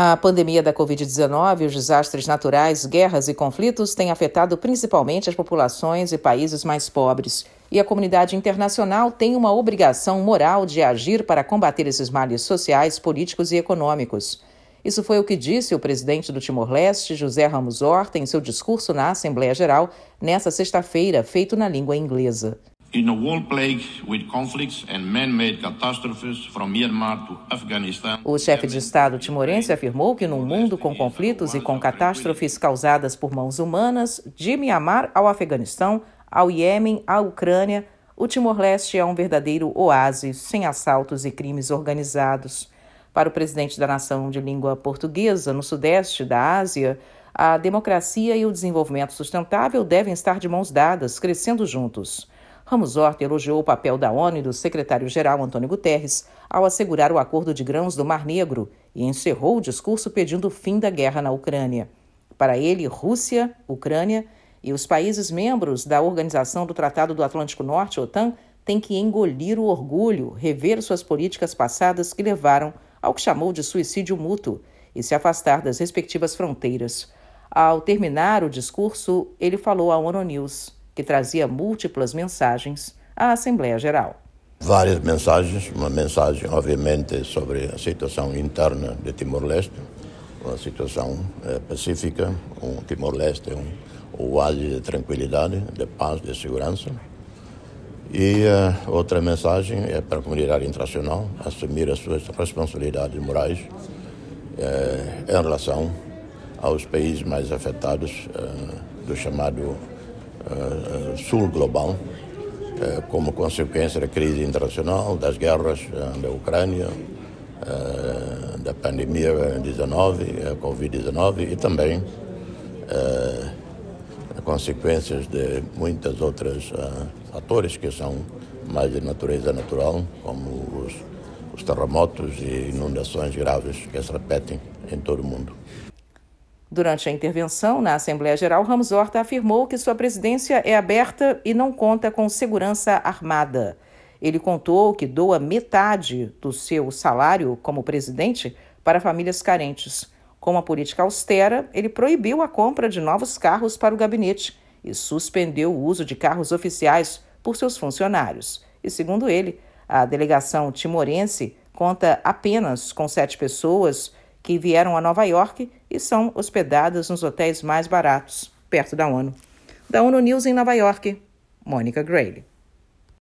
A pandemia da Covid-19, os desastres naturais, guerras e conflitos têm afetado principalmente as populações e países mais pobres. E a comunidade internacional tem uma obrigação moral de agir para combater esses males sociais, políticos e econômicos. Isso foi o que disse o presidente do Timor-Leste, José Ramos Horta, em seu discurso na Assembleia Geral, nesta sexta-feira, feito na língua inglesa. In a world with conflicts and man-made catastrophes from Myanmar to Afghanistan. O chefe de Estado timorense afirmou que num mundo com conflitos e com catástrofes causadas por mãos humanas, de Myanmar ao Afeganistão, ao Iêmen, à Ucrânia, o Timor-Leste é um verdadeiro oásis sem assaltos e crimes organizados. Para o presidente da nação de língua portuguesa no sudeste da Ásia, a democracia e o desenvolvimento sustentável devem estar de mãos dadas, crescendo juntos. Ramos Horta elogiou o papel da ONU e do secretário-geral Antônio Guterres ao assegurar o acordo de grãos do Mar Negro e encerrou o discurso pedindo o fim da guerra na Ucrânia. Para ele, Rússia, Ucrânia e os países membros da Organização do Tratado do Atlântico Norte, OTAN, têm que engolir o orgulho, rever suas políticas passadas que levaram ao que chamou de suicídio mútuo e se afastar das respectivas fronteiras. Ao terminar o discurso, ele falou à ONU News que trazia múltiplas mensagens à Assembleia Geral. Várias mensagens, uma mensagem, obviamente, sobre a situação interna de Timor-Leste, uma situação é, pacífica, um Timor-Leste, um oásis de tranquilidade, de paz, de segurança. E uh, outra mensagem é para a comunidade internacional assumir as suas responsabilidades morais uh, em relação aos países mais afetados do chamado uh, sul global, uh, como consequência da crise internacional, das guerras da Ucrânia, da pandemia 19, a Covid-19 e também consequências de muitas outras fatores que são mais de natureza natural, como os terremotos e inundações graves que se repetem em todo o mundo. Durante a intervenção na Assembleia Geral, Ramos Horta afirmou que sua presidência é aberta e não conta com segurança armada. Ele contou que doa metade do seu salário como presidente para famílias carentes. Com uma política austera, ele proibiu a compra de novos carros para o gabinete e suspendeu o uso de carros oficiais por seus funcionários. E, segundo ele, a delegação timorense conta apenas com sete pessoas que vieram a Nova York e são hospedadas nos hotéis mais baratos, perto da ONU. Da ONU News em Nova York, Mônica Grayle.